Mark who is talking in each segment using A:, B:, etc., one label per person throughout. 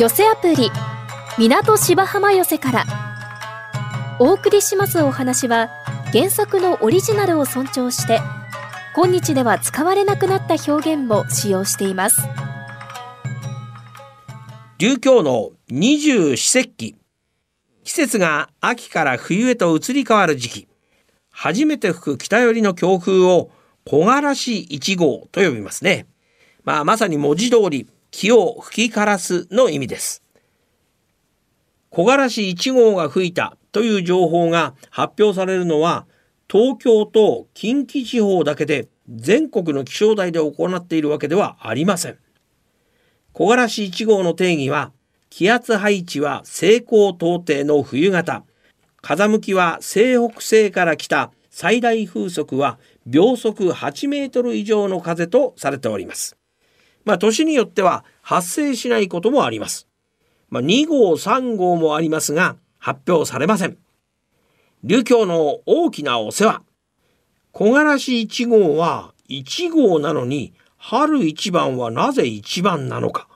A: 寄せアプリ港芝浜寄せから。お送りしますお話は原作のオリジナルを尊重して今日では使われなくなった表現も使用しています。
B: 琉教の二十四節気。季節が秋から冬へと移り変わる時期。初めて吹く北寄りの強風を木枯らし一号と呼びますね。まあ、まさに文字通り気を吹き枯らすの意味です。木枯らし一号が吹いたという情報が発表されるのは東京と近畿地方だけで全国の気象台で行っているわけではありません。木枯らし一号の定義は気圧配置は西高東低の冬型風向きは西北西から来た最大風速は秒速8メートル以上の風とされております。まあ、年によっては発生しないこともあります。まあ、2号、3号もありますが、発表されません。琉教の大きなお世話。木枯らし1号は1号なのに、春一番はなぜ一番なのか。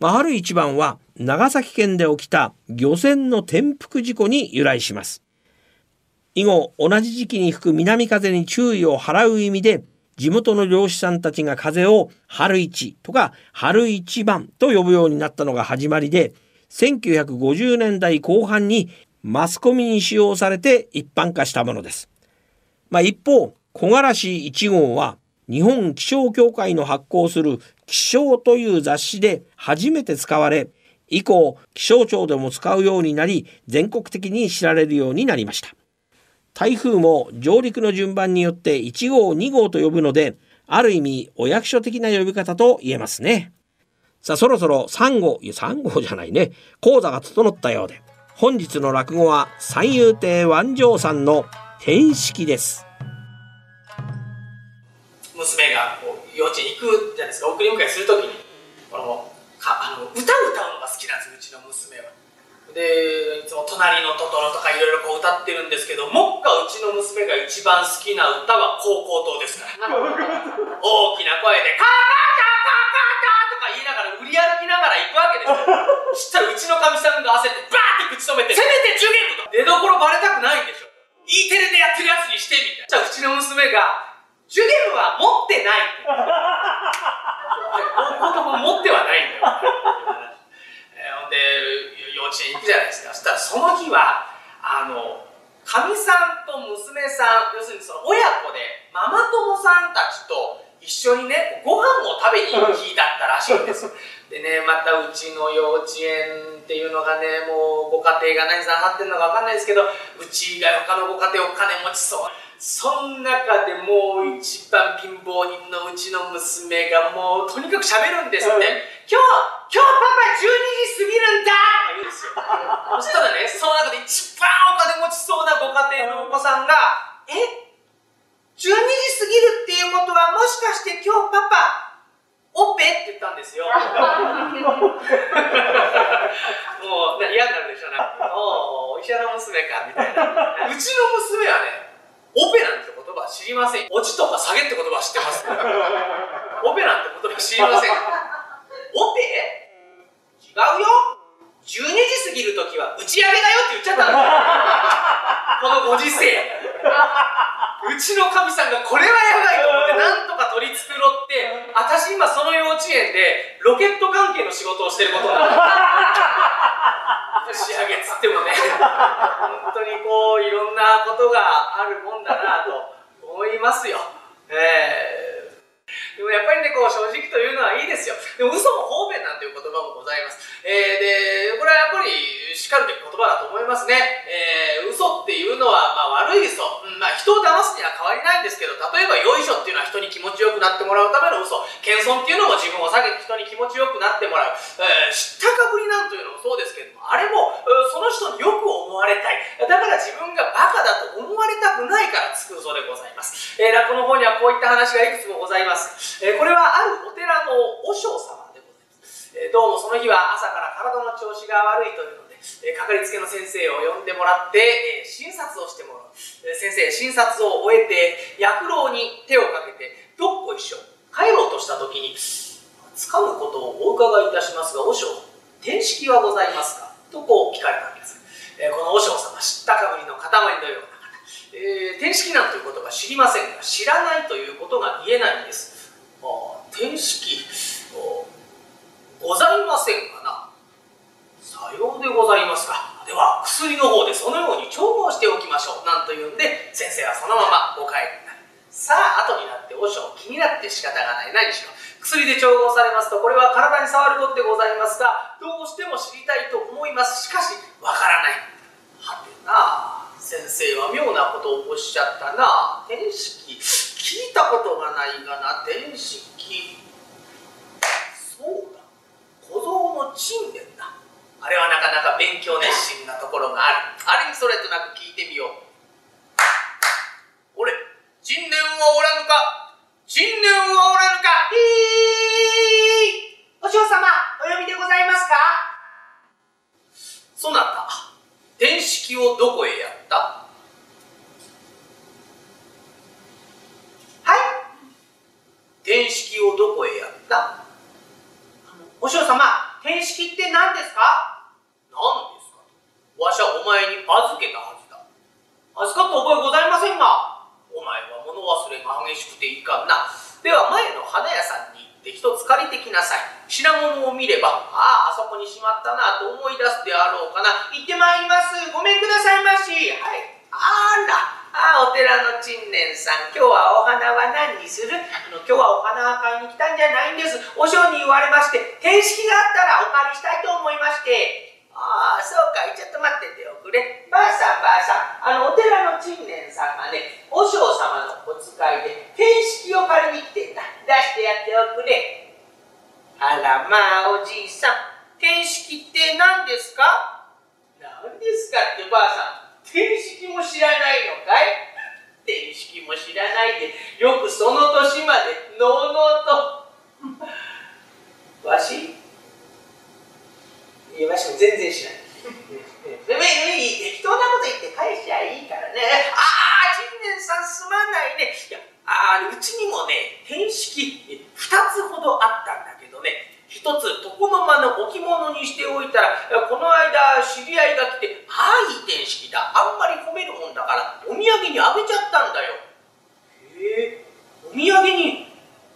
B: まあ、春一番は長崎県で起きた漁船の転覆事故に由来します。以後同じ時期に吹く南風に注意を払う意味で地元の漁師さんたちが風を春一とか春一番と呼ぶようになったのが始まりで1950年代後半にマスコミに使用されて一般化したものです。まあ、一方木枯らし1号は日本気象協会の発行する気象という雑誌で初めて使われ以降気象庁でも使うようになり全国的に知られるようになりました台風も上陸の順番によって1号2号と呼ぶのである意味お役所的な呼び方と言えますね。さあそろそろ3号いや3号じゃないね。講座が整ったようで本日の落語は三遊亭万丈さんの天式です。
C: 娘が幼稚園行くじゃないですか。送り迎えするときにこのかあの歌歌うのが好きなんですうちの娘は。でいつも「隣のトトロ」とかいろいろこう歌ってるんですけどもっかうちの娘が一番好きな歌は「高校党」ですから。大きな声で「カーカーカーカーカー」とか言いながら売り歩きながら行くわけですよ。したらうちのかみさんが焦ってバーって口止めて「せめてジュゲムと。出どころバレたくないんでしょ。E テレでやってるやつにしてみたいなじゃあうちの娘が「ジュゲムは持ってない」高校党も持ってはないんだよ行くじゃないですか。そしたらその日はあのかみさんと娘さん要するにその親子でママ友さんたちと一緒にねご飯を食べに行く日だったらしいんです でねまたうちの幼稚園っていうのがねもうご家庭が何さん張ってるのか分かんないですけどうち以外他のご家庭お金持ちそうその中でもう一番貧乏人のうちの娘がもうとにかく喋るんですって、うん、今日今日パパ12時過ぎるんだとか言うんですよそしたらねその中で一番お金持ちそうなご家庭のお子さんが「え？12時過ぎるっていうことはもしかして今日パパオペ？って言ったんですよ。もう嫌になるでしょうね。おお、医者の娘かみたいな。うちの娘はね、オペなんて言葉は知りません。落ちとか下げって言葉は知ってます。オペなんて言葉は知りません。オペ？違うよ。12時過ぎるときは打ち上げだよって言っちゃったんですよ。このご時世。うちのかみさんがこれはやばいと思ってなんとか取り繕って私今その幼稚園でロケット関係の仕事をしてることになる 仕上げっつってもね本当にこういろんなことがあるもんだなと思いますよ。えーでもやっぱりね、こう正直というのはいいですよ。でも嘘も方便なんていう言葉もございます。えー、で、これはやっぱりしかるべき言葉だと思いますね。えー、嘘っていうのは、まあ悪い嘘。う、まあ人を騙すには変わりないんですけど、例えばよいしょっていうのは人に気持ちよくなってもらうための嘘。謙遜っていうのも自分を下げて人に気持ちよくなってもらう。えー、知ったかぶりなんというのもそうですけども、あれも、その人によく思われたい。だから自分がバカだと思われたくないからつく嘘でございます。えー、落語の方にはこういった話がいくつもございます。えー、これはあるお寺の和尚様でございます。えー、どうもその日は朝から体の調子が悪いというので、え、かかりつけの先生を呼んでもらって、え、診察をしてもらう。え、先生、診察を終えて、薬老に手をかけて、どっこいしょ。帰ろうとした時に、掴むことをお伺いいたしますが、和尚、手式はございますか？とこう聞かれたわけです。え、この和尚様、知ったかぶりの塊のような方。えー、天式なんていうことが知りませんが、知らないということが言えないんですあ。あ天式、ございませんがな。さようでございますか。では、薬の方でそのように調合しておきましょう。なんと言うんで、先生はそのままお帰りになる。さあ、後になって和尚気になって仕方がない。何しろ。薬で調合されますと、これは体に触ることでございますが、どうしても知りたいと思います。しかし、わからない。はてな先生は妙なことをおっしゃったな。天式、聞いたことがないがな、天式。そうだ。小僧の陳年だ。あれはなかなか勉強熱心なところがある。あれにそれとなく聞いてみよう。俺、陳年はおらぬか？新年はおらぬか。お嬢様、お呼びでございますか？そなた、天式をどこへやったはい天式をどこへやったお嬢様、天式って何ですか何ですかわしはお前に預けたはずだ。預かった覚えございませんが。お前は物忘れが激しくていかんな。では前の花屋さんに行って一つ借りてきなさい。品物を見れば、ああ、あそこにしまったなと思い出すであろうかな。行ってまいります。ごめんくださいまし。はい。あら。ああ、お寺の陳年さん、今日はお花は何にする？あの今日はお花買いに来たんじゃないんです。お嬢に言われまして、天式があったらお借りしたいと思いまして。ああ、そうかい。ちょっと待ってておくれ。ばあさん、ばあさん。あの、お寺の陳年さんがね、和尚様のお使いで、天式を借りに来てんだ。出してやっておくれ。あら、まあ、おじいさん。天式って何ですか？何ですかってばあさん。天式も知らないのかい？天式も知らないで、よくその年まで、のうのうと。わし？言いました全然しな い。適当なこと言って返しゃいいからね。ああ、陳年さんすまないね。いや、あうちにもね、天式2つほどあったんだね、一つ床の間の置物にしておいたら、この間知り合いが来て、ああ、いい天式だ。あんまり褒めるもんだから、お土産にあげちゃったんだよ。へえ、お土産に。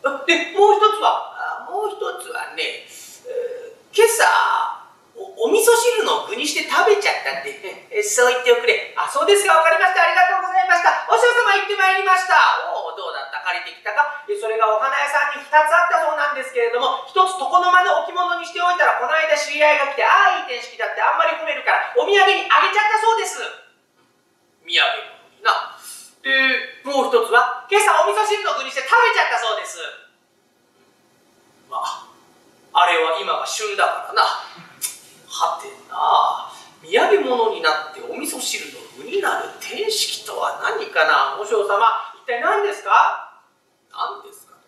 C: で、もう一つは、もう一つはね、えー、今朝、お味噌汁の具にして食べちゃったって、そう言っておくれ。あ、そうですか、わかりました。ありがとうございました。お嬢様行ってまいりました。おお、どうだった？借りてきたか？それがお花屋さんに2つあったそうなんですけれども、1つ床の間の置物にしておいたら、この間知り合いが来て、ああ、いい天式だってあんまり褒めるから、お土産にあげちゃったそうです。土産な。で、もう1つは、今朝お味噌汁の具にして食べちゃったそうです。まあ、あれは今が旬だからな。はてな。土産物になってお味噌汁の具になる天式とは何かな？和尚様一体何ですか？何ですか？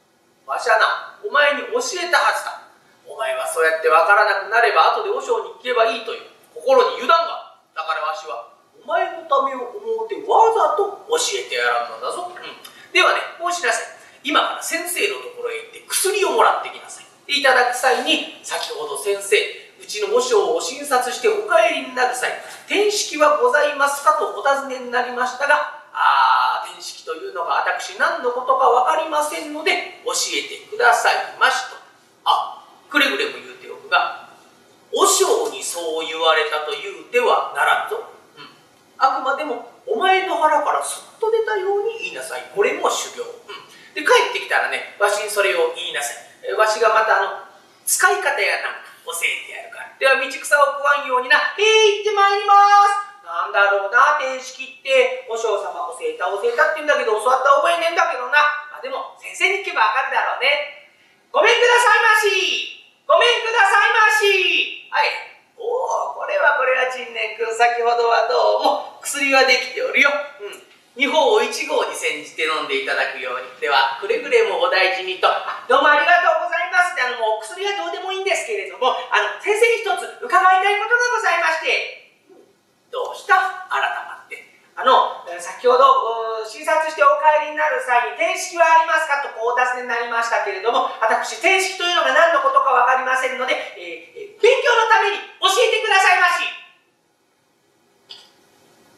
C: わしはなお前に教えたはずだ。お前はそうやってわからなくなれば後で和尚に聞けばいいという心に油断がだからわしはお前のためを思うてわざと教えてやらんのだぞ、うん、ではねこうしなさい。今から先生のところへ行って薬をもらってきなさい。いただく際に先ほど先生うちの和尚を診察してお帰りになる際、天式はございますか？とお尋ねになりましたが、あ天式というのが私何のことか分かりませんので教えてくださいましと。あ、くれぐれも言うておくが、和尚にそう言われたと言うてはならんぞ。うん。あくまでもお前の腹からそっと出たように言いなさい。これも修行。うん。で、帰ってきたらね、わしにそれを言いなさい。わしがまたあの、使い方やなんか教えてやるから。では道草を食わんようにな、へえ、行ってまいります。なんだろうな、天式って、和尚様教えた教えたって言うんだけど、教わった覚えねえんだけどな。まあ、でも、先生に聞けばわかるだろうね。ごめんくださいまし。ごめんくださいまし。はい。おお、これはこれは陳年君、先ほどはどうも薬はできておるよ。うん。二方を一号に煎じて飲んでいただくように。では、くれぐれもお大事にと。どうもありがとう。あの、もう薬はどうでもいいんですけれども、あの、先生に一つ伺いたいことがございまして。どうした？改まって。あの、先ほど、診察してお帰りになる際に、天式はありますか？とこうお尋ねになりましたけれども、私、天式というのが何のことかわかりませんので、えー、勉強のために教えてくださいまし。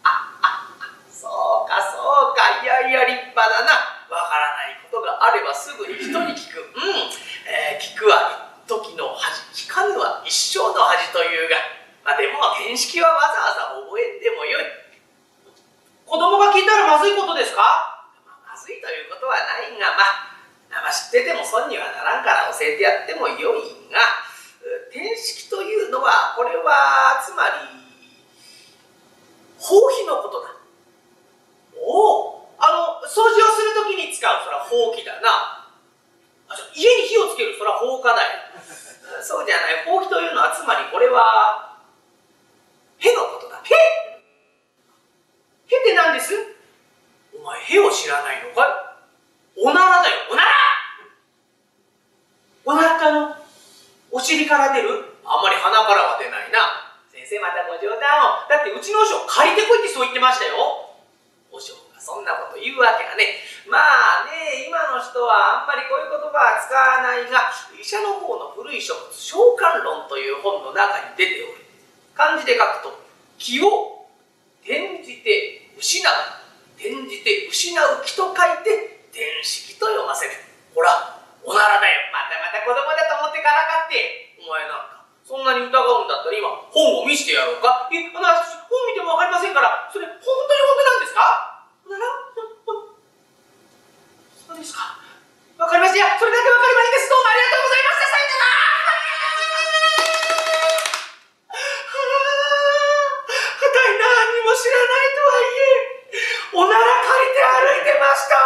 C: あ、あ、そうかそうか、いやいや立派だな。わからないことがあればすぐに人に聞く。うん、えー、聞くは一時の恥、聞かぬは一生の恥というが、まあでも見識はわざわざ覚えてもよい。子供が聞いたらまずいことですか、まあ、まずいということはないが、まあ、まあ、知ってても損にはならんから教えてやってもよいが、天式というのは、これは、つまり、包皮のことだ。おお、あの、掃除をするときに使う、それはほうきだな。あじゃ家に火をつける、それは放火だよ。そうじゃない、ほうきというのは、つまりこれは、へのことだ。へへって何ですお前、へを知らないのかいおならだよ、おならおならってあの、から出る？あんまり鼻からは出ないな。先生またご冗談を。だってうちの和尚借りてこいってそう言ってましたよ。和尚がそんなこと言うわけがね。まあね、今の人はあんまりこういう言葉は使わないが、医者の方の古い書物、召喚論という本の中に出ておる。漢字で書くと気を転じて失う転じて失う気と書いて転式と読ませるほらおならだよまたまた子供だと思ってからかってお前なんかそんなに疑うんだったら今本を見せてやろうか？えあの本見ても分かりませんからそれ本当に本当なんですか？ならそうですか。分かりました。それだけ分かればいいです。どうもありがとうございましたさよなら知らないとはいえ、おなら借りて歩いてました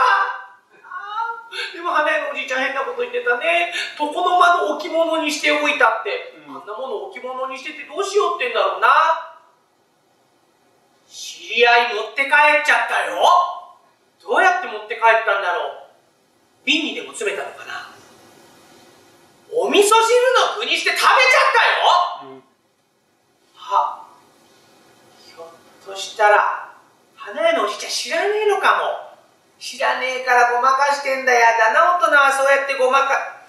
C: おじいちゃん変なこと言ってたね。床の間の置物にしておいたって。うん、あんなもの置物にしててどうしようってんだろうな。知り合い持って帰っちゃったよ。どうやって持って帰ったんだろう。瓶にでも詰めたのかな。お味噌汁の具知らねえからごまかしてんだやだな、大人はそうやってごまか、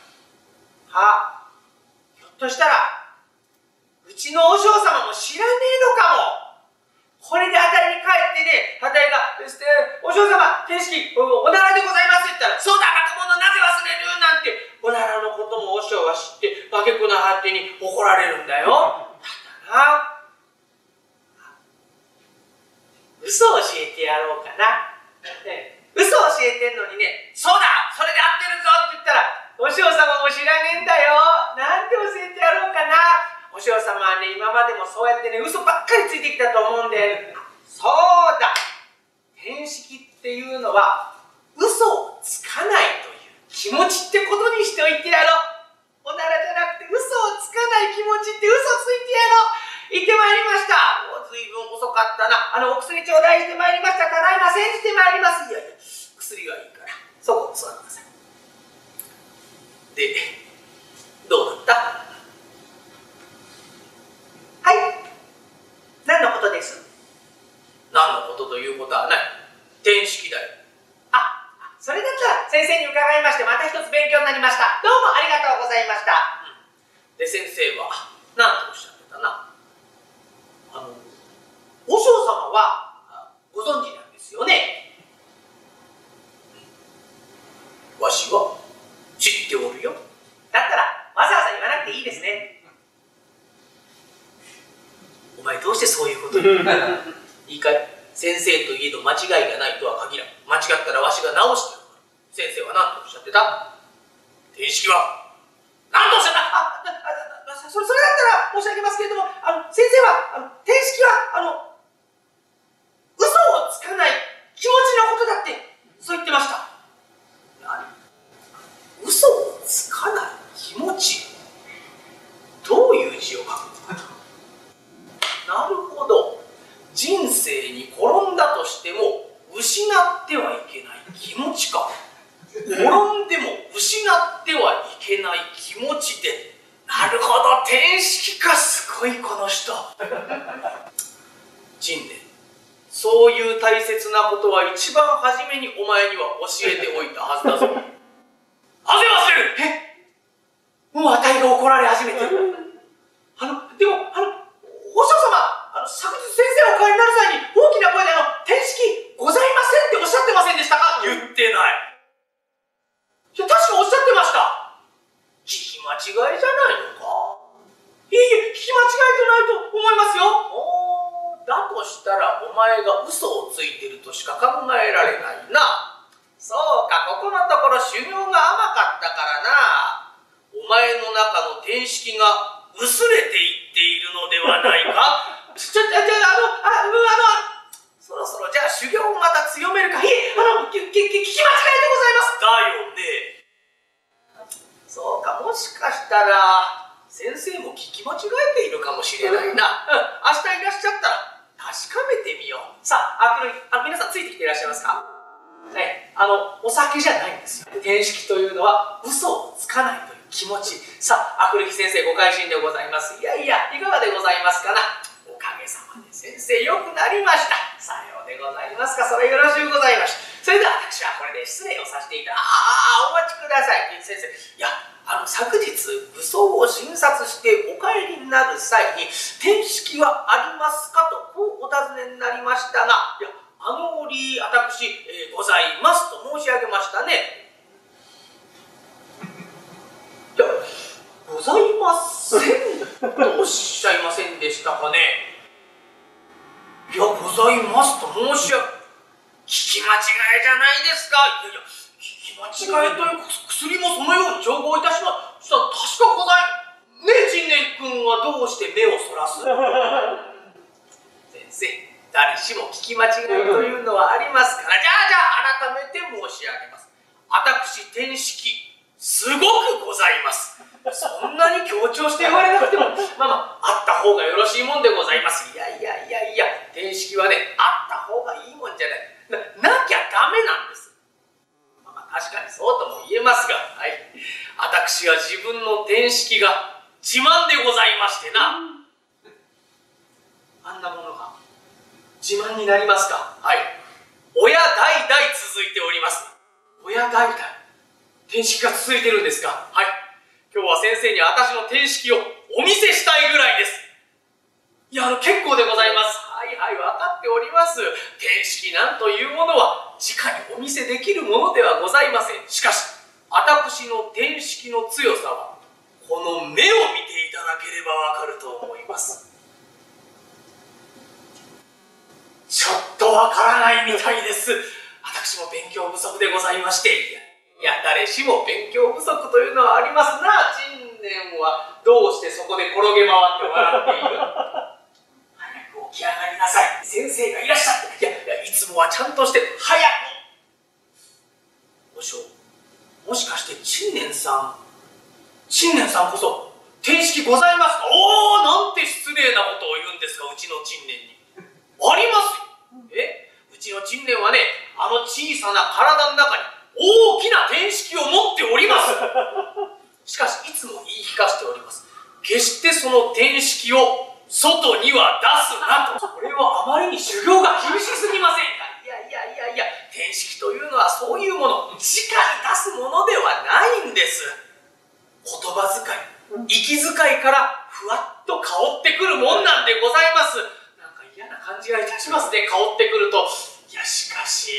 C: は、ひょっとしたら、うちの和尚様も知らねえのかも。これであたりに帰ってね、あたりが、ですね、お嬢様、天式、おならでございますって言ったら、そうだ、若者なぜ忘れるなんて、おならのことも和尚は知って、化け句な果てに怒られるんだよ。だな。嘘を教えてやろうかな。ね、嘘を教えてんのにね、そうだそれで合ってるぞって言ったら、お嬢様も知らねえんだよなんて教えてやろうかな。お嬢様はね、今までもそうやってね、嘘ばっかりついてきたと思うんで、そうだ天式っていうのは、嘘をつかないという気持ちってことにしておいてやろう。おならじゃなくて嘘をつかない気持ちって嘘ついてやろう。行ってまいりました。随分遅かったな。あの、お薬頂戴してまいりました。ただいま煎じてまいります。いやいや、薬はいいから。そこ座ってください。で、どうだった？はい。何のことです？何のことということはない。天式だよ。あ、それだったら先生に伺いまして、また一つ勉強になりました。どうもありがとうございました。うん、で、先生は何とおっしゃってたな？あの、和尚様はご存知なんですよね？わしは知っておるよ。だったらわざわざ言わなくていいですね。お前どうしてそういうこと言う？いいかい先生といえど間違いがないとは限らん。間違ったらわしが直してやる先生は何とおっしゃってた？定式は何とおっしゃった？それそれだったら申し上げますけれども、あの先生はあの定式はあのつかない気持ちのことだってそう言ってました。何？嘘をつかない気持ち？どういう字を書くのかなるほど。人生に転んだとしても失ってはいけない気持ちか。転んでも失ってはいけない気持ちで。なるほど。天式か。すごいこの人。陳年そういう大切なことは一番初めにお前には教えておいたはずだぞ。汗忘れるえ？もうあたいが怒られ始めてる。あの、でも、あの、お嬢様、あの、昨日先生お帰りになる際に大きな声であの、天式ございませんっておっしゃってませんでしたか？言ってない。いや、確かおっしゃってました。聞き間違いじゃないのか？いいえ、聞き間違いとないと思いますよ。だとしたら、お前が嘘をついてるとしか考えられないな。そうか、ここのところ修行が甘かったからな。お前の中の天式が薄れていっているのではないかちょ、ちょ、ちょ、あの、あ、の、そろそろじゃあ修行をまた強めるか。いえ、あの、聞き間違いでございます。だよね。そうか、もしかしたら、先生も聞き間違えているかもしれないな。うん、明日いらっしゃったら、確かめてみよう。さあ、あ、くるあ、皆さんついてきていらっしゃいますか？はい、あの、お酒じゃないんですよ。天式というのは、嘘をつかないという気持ち。さあ、あくるき先生ご会心でございます。いやいや、いかがでございますかな？おかげさまで先生よくなりました。さようでございますか。それよろしゅうございました。それでは私はこれで失礼をさせていただああ、お待ちください。先生。いや、あの、昨日、武装を診察してお帰りになる際に、天式はありますか？と、こうお尋ねになりましたが、いや、あの折、私、えー、ございますと申し上げましたね。いや、ございませんとおっしゃいませんでしたかね。いや、ございますと申し上げ、聞き間違いじゃないですか。いやいや、聞き間違いということ薬もそのように調合いたしました。確かござい、ねえ、陳年君はどうして目をそらす？先生、誰しも聞き間違いというのはありますから、じゃあじゃあ改めて申し上げます。私、天式、すごくございます。そんなに強調して言われなくても、まあまあ、あった方がよろしいもんでございます。いやいやいやいや、天式はね、あった方がいいもんじゃない。な、なきゃダメなんです。まあ、まあ、確かにそうとも言えますが、はい。私は自分の天式が自慢でございましてな。あんなものが自慢になりますか？はい。親代々続いております。親代々？天式が続いてるんですか？はい。今日は先生に私の天式をお見せしたいぐらいです。いや、あの、結構でございます。はいはい、分かっております。天式なんというものは、お見せできるものではございません。しかし、私の天式の強さは、この目を見ていただければわかると思います。ちょっとわからないみたいです。私も勉強不足でございまして。いや、誰しも勉強不足というのはありますな。陳年はどうしてそこで転げ回って笑っている早く起き上がりなさい。先生がいらっしゃって。いや、いやいつもはちゃんとして、早く。もしかして陳年さん、陳年さんこそ、天式ございますか？おおなんて失礼なことを言うんですか、うちの陳年に。ありますよ。え？うちの陳年はね、あの小さな体の中に、大きな天式を持っております。しかしいつも言い聞かせております。決してその天式を外には出すなと。これはあまりに修行が厳しすぎませんか？いやいやいやいや。天式というのはそういうもの。直に出すものではないんです。言葉遣い。息遣いからふわっと香ってくるもんなんでございます。なんか嫌な感じがいたしますね香ってくると。いやしかし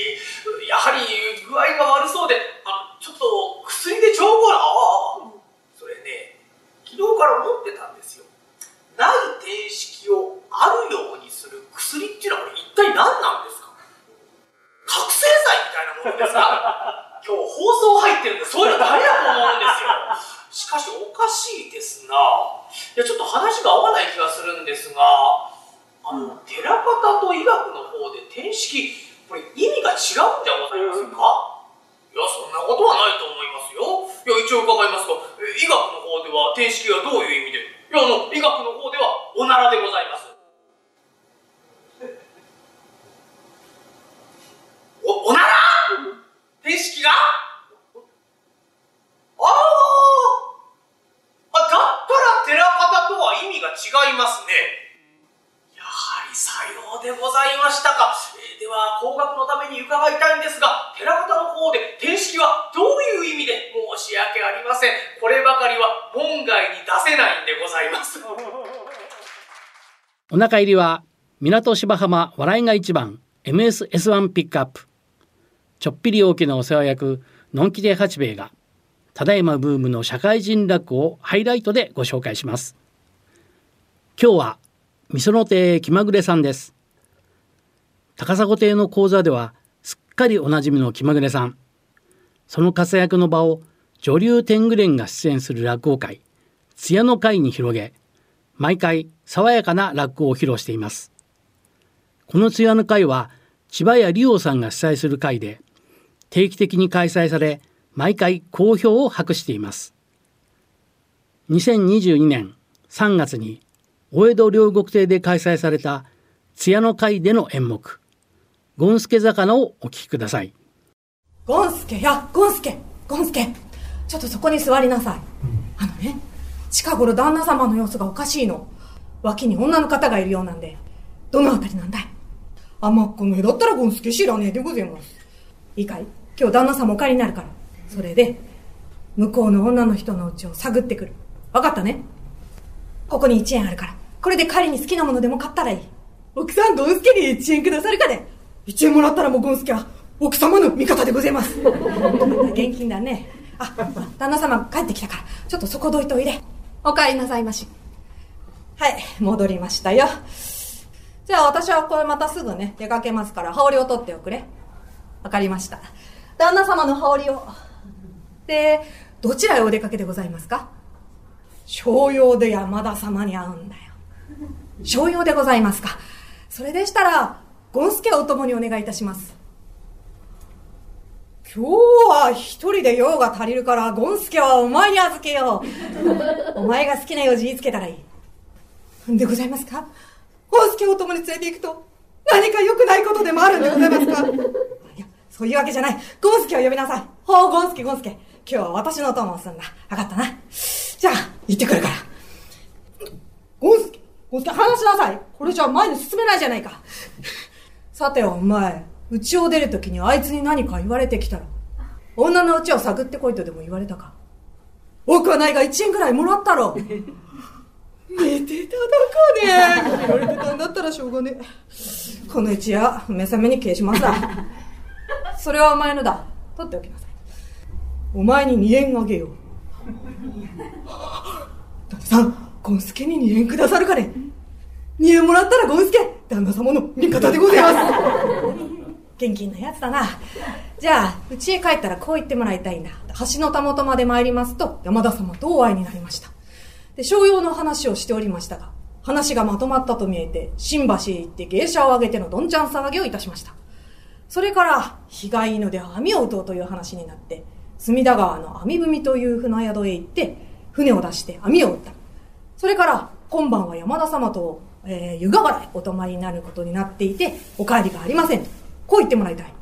C: やはり具合が悪そうで。あちょっと薬で調合。なそれね昨日から思ってたんですよ。ない定式をあるようにする薬っていうのはこれ一体何なんですか？覚醒剤みたいなものですか 今日放送入ってるんでそういうのダメだと思うんですよ。しかしおかしいですな。いやちょっと話が合わない気がするんですがあの、寺方と医学の方で天式、これ意味が違うんじゃございません。か、いや、そんなことはないと思いますよ。いや、一応伺いますと、医学の方では天式はどういう意味で？いや、あの、医学の方ではおならでございます。お、おなら？天式が？ああ、だったら寺方とは意味が違いますね。やはりさようでございましたか、えー、では工学のために伺いたいんですが寺方の方で天式はどういう意味で申し訳ありません。こればかりは門外に出せないんでございます。
D: お腹入りは港芝浜笑いが一番。MSS1 ピックアップちょっぴり大きなお世話役のんきで八兵衛がただいまブームの社会人落語をハイライトでご紹介します。今日はみその亭気まぐれさんです。高砂亭の講座ではすっかりおなじみの気まぐれさん。その活躍の場を女流天狗連が出演する落語会艶の会に広げ毎回爽やかな落語を披露しています。この艶の会は千葉屋理央さんが主催する会で定期的に開催され毎回好評を博しています。2022年3月に大江戸両国亭で開催された艶の会での演目ゴンスケ魚をお聞きください。
E: ゴンスケやゴンスケゴンスケちょっとそこに座りなさい、あのね近頃旦那様の様子がおかしいの。脇に女の方がいるようなんで。どのあたりなんだい？甘っこの絵だったらゴンスケ知らねえでございます。いいかい？今日旦那様お帰りになるから。それで向こうの女の人のうちを探ってくる。分かったね？ここに1円あるから。これで帰りに好きなものでも買ったらいい。奥さんゴンスケに1円くださるかね1円もらったらもうゴンスケは奥様の味方でございます。現金だね。あ旦那様帰ってきたから。ちょっとそこどいておいで。お帰りなさいまし。はい戻りましたよ。じゃあ私はこれまたすぐね出かけますから羽織を取っておくれ。わかりました。旦那様の羽織を。でどちらへお出かけでございますか？商用で山田様に会うんだよ。商用でございますか。それでしたらゴンスケをお供にお願いいたします。今日は一人で用が足りるからゴンスケはお前に預けよう。お前が好きな用事言いつけたらいい。でございますか？ゴンスケをお供に連れて行くと何か良くないことでもあるんでございますか？そういうわけじゃない。ゴンスケを呼びなさい。ほうゴンスケゴンスケ。今日は私のお供をするんだ。分かったな。じゃあ行ってくるから。ゴンスケゴンスケ話しなさい。これじゃ前に進めないじゃないか。さてお前家を出るときにあいつに何か言われてきたら女の家を探ってこいとでも言われたか。多くはないが1円ぐらいもらったろ。寝てただかね。言われてたんだったらしょうがね。この一夜目覚めに消しますだそれはお前のだ。取っておきなさい。お前に2円あげよう。旦那さんゴンスケに2円くださるかね。2円もらったらゴンスケ旦那様の味方でございます。現金なやつだな。じゃあ家へ帰ったらこう言ってもらいたいんだ。橋のたもとまで参りますと山田様とお会いになりました。で商用の話をしておりましたが話がまとまったと見えて新橋へ行って芸者を挙げてのどんちゃん騒ぎをいたしました。それから日がいいので網を打とうという話になって隅田川の網踏という船宿へ行って船を出して網を打った。それから今晩は山田様と、えー、湯河原へお泊まりになることになっていてお帰りがありませんこう言ってもらいたい。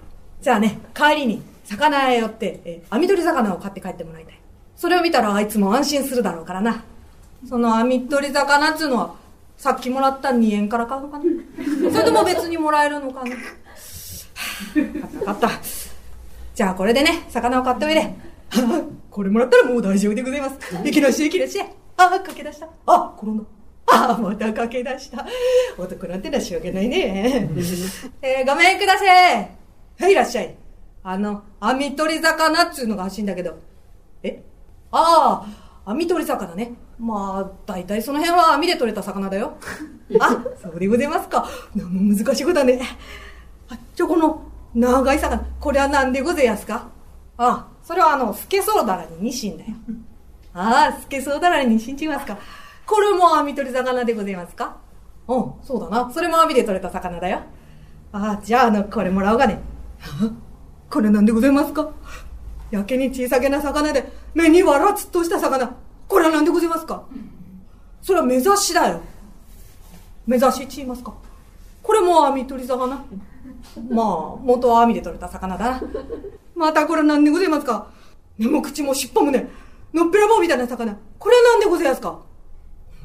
E: じゃあね帰りに魚屋へ寄って、えー、網取り魚を買って帰ってもらいたい。それを見たらあいつも安心するだろうからな。その網取り魚っつうのはさっきもらった2円から買うのかな。それとも別にもらえるのかな。かった。じゃあこれでね魚を買っておいで。これもらったらもう大丈夫でございます。行きなし行きなしあ駆け出した。あ転んだ。あまた駆け出した。男なんてのはしょうがないね。えー、ごめんくださいはいいらっしゃい。あの網取り魚っつうのが欲しいんだけど。え？ああ網取り魚ね。まあ、大体その辺は網で取れた魚だよ。あ、そうでございますか。難しいことだね。あ、ちょ、この長い魚、これは何でございますか？あ、それはあの、スケソウダラにニシンだよ。ああ、スケソウダラにニシン違いますか。これも網取り魚でございますか？うん、そうだな。それも網で取れた魚だよ。ああ、じゃあ、あの、これもらおうがね。これなんでございますか？やけに小さげな魚で、目にわらつっとした魚。これは何でございますか？それは目指しだよ。目指しって言いますかこれも網取り魚。まあ、元は網で取れた魚だ。またこれ何でございますか？目も口も尻尾もね、のっぺらぼうみたいな魚。これは何でございますか？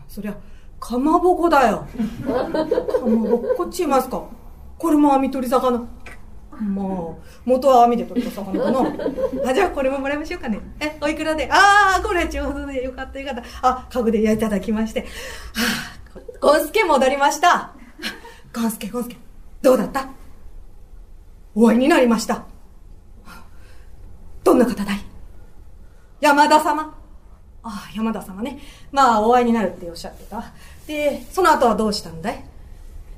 E: そりゃ、かまぼこだよ。かまぼこっちいますか？これも網取り魚。まあ、元は網で取った魚かな。あ、じゃあこれももらいましょうかね。え、おいくらで？ああ、これちょうどでよかったよかった。あ、家具でいただきまして。はあ、ゴンスケ戻りました。ゴンスケ、ゴンスケ。どうだった？お会いになりました。どんな方だい？山田様。ああ、山田様ね。まあ、お会いになるっておっしゃってた。で、その後はどうしたんだい？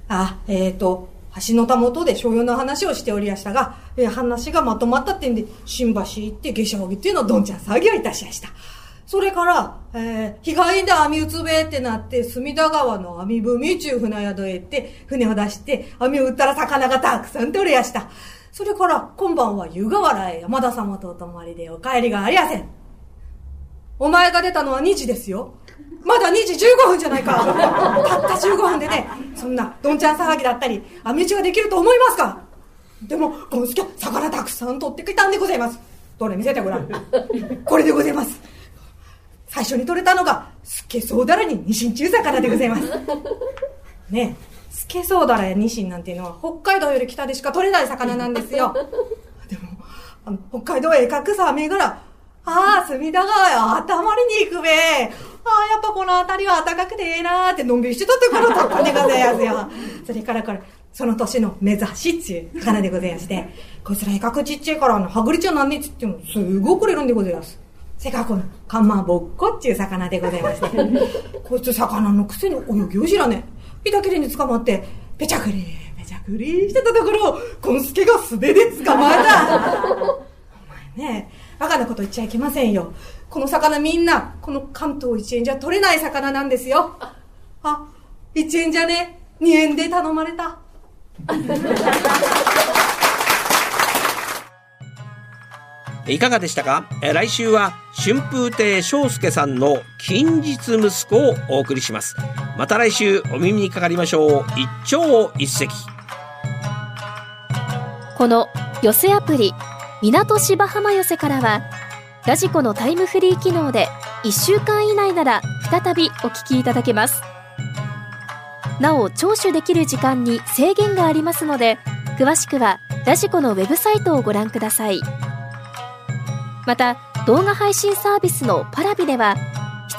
E: あ、えっ、ー、と、橋のたもとで所用の話をしておりやしたが、え、話がまとまったってんで、新橋行って下車をっていうのをどんちゃん作業いたしやした。それから、えー、日帰りで網打つべってなって、隅田川の網踏中船宿へ行って、船を出して、網を打ったら魚がたくさん取れやした。それから、今晩は湯河原へ山田様とお泊まりでお帰りがありやせん。お前が出たのは2時ですよ。まだ2時15分じゃないか。たった15分でね、そんなどんちゃん騒ぎだったり、網打ちができると思いますかでも、ゴンスケ魚たくさん取ってきたんでございます。どれ見せてごらん。これでございます。最初に取れたのが、スケソウダラにニシン中魚でございます。ねえ、スケソウダラやニシンなんていうのは北海道より北でしか取れない魚なんですよ。でも、あの北海道へかくさ銘柄、ああ、隅田川よ、頭まりに行くべ。ああ、やっぱこの辺りは暖かくてええなーってのんびりしてたところとったでございますよ。それからこれ、その年の目指しっちゅう魚でございまして、こいつらえかくちっちゃいから、あの、はぐりちゃんなんねっつっても、すごくくれるんでございます。せかこの、かまぼっこっちゅう魚でございまして、こいつ魚のくせに泳ぎを知らねえ。板切れに捕まって、ぺちゃくり、ぺちゃくりしてたところを、こんすけが素手で捕まえた。お前ね、バカなこと言っちゃいけませんよ。この魚みんな、この関東1円じゃ取れない魚なんですよ。あ、1円じゃね、2円で頼まれた。
B: いかがでしたか？来週は春風亭昇介さんの近日息子をお送りします。また来週お耳にかかりましょう。一朝一夕。
A: この寄せアプリ港芝浜寄せからはラジコのタイムフリー機能で1週間以内なら再びお聞きいただけます。なお聴取できる時間に制限がありますので詳しくはラジコのウェブサイトをご覧ください。また動画配信サービスのパラビでは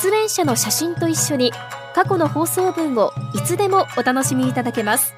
A: 出演者の写真と一緒に過去の放送分をいつでもお楽しみいただけます。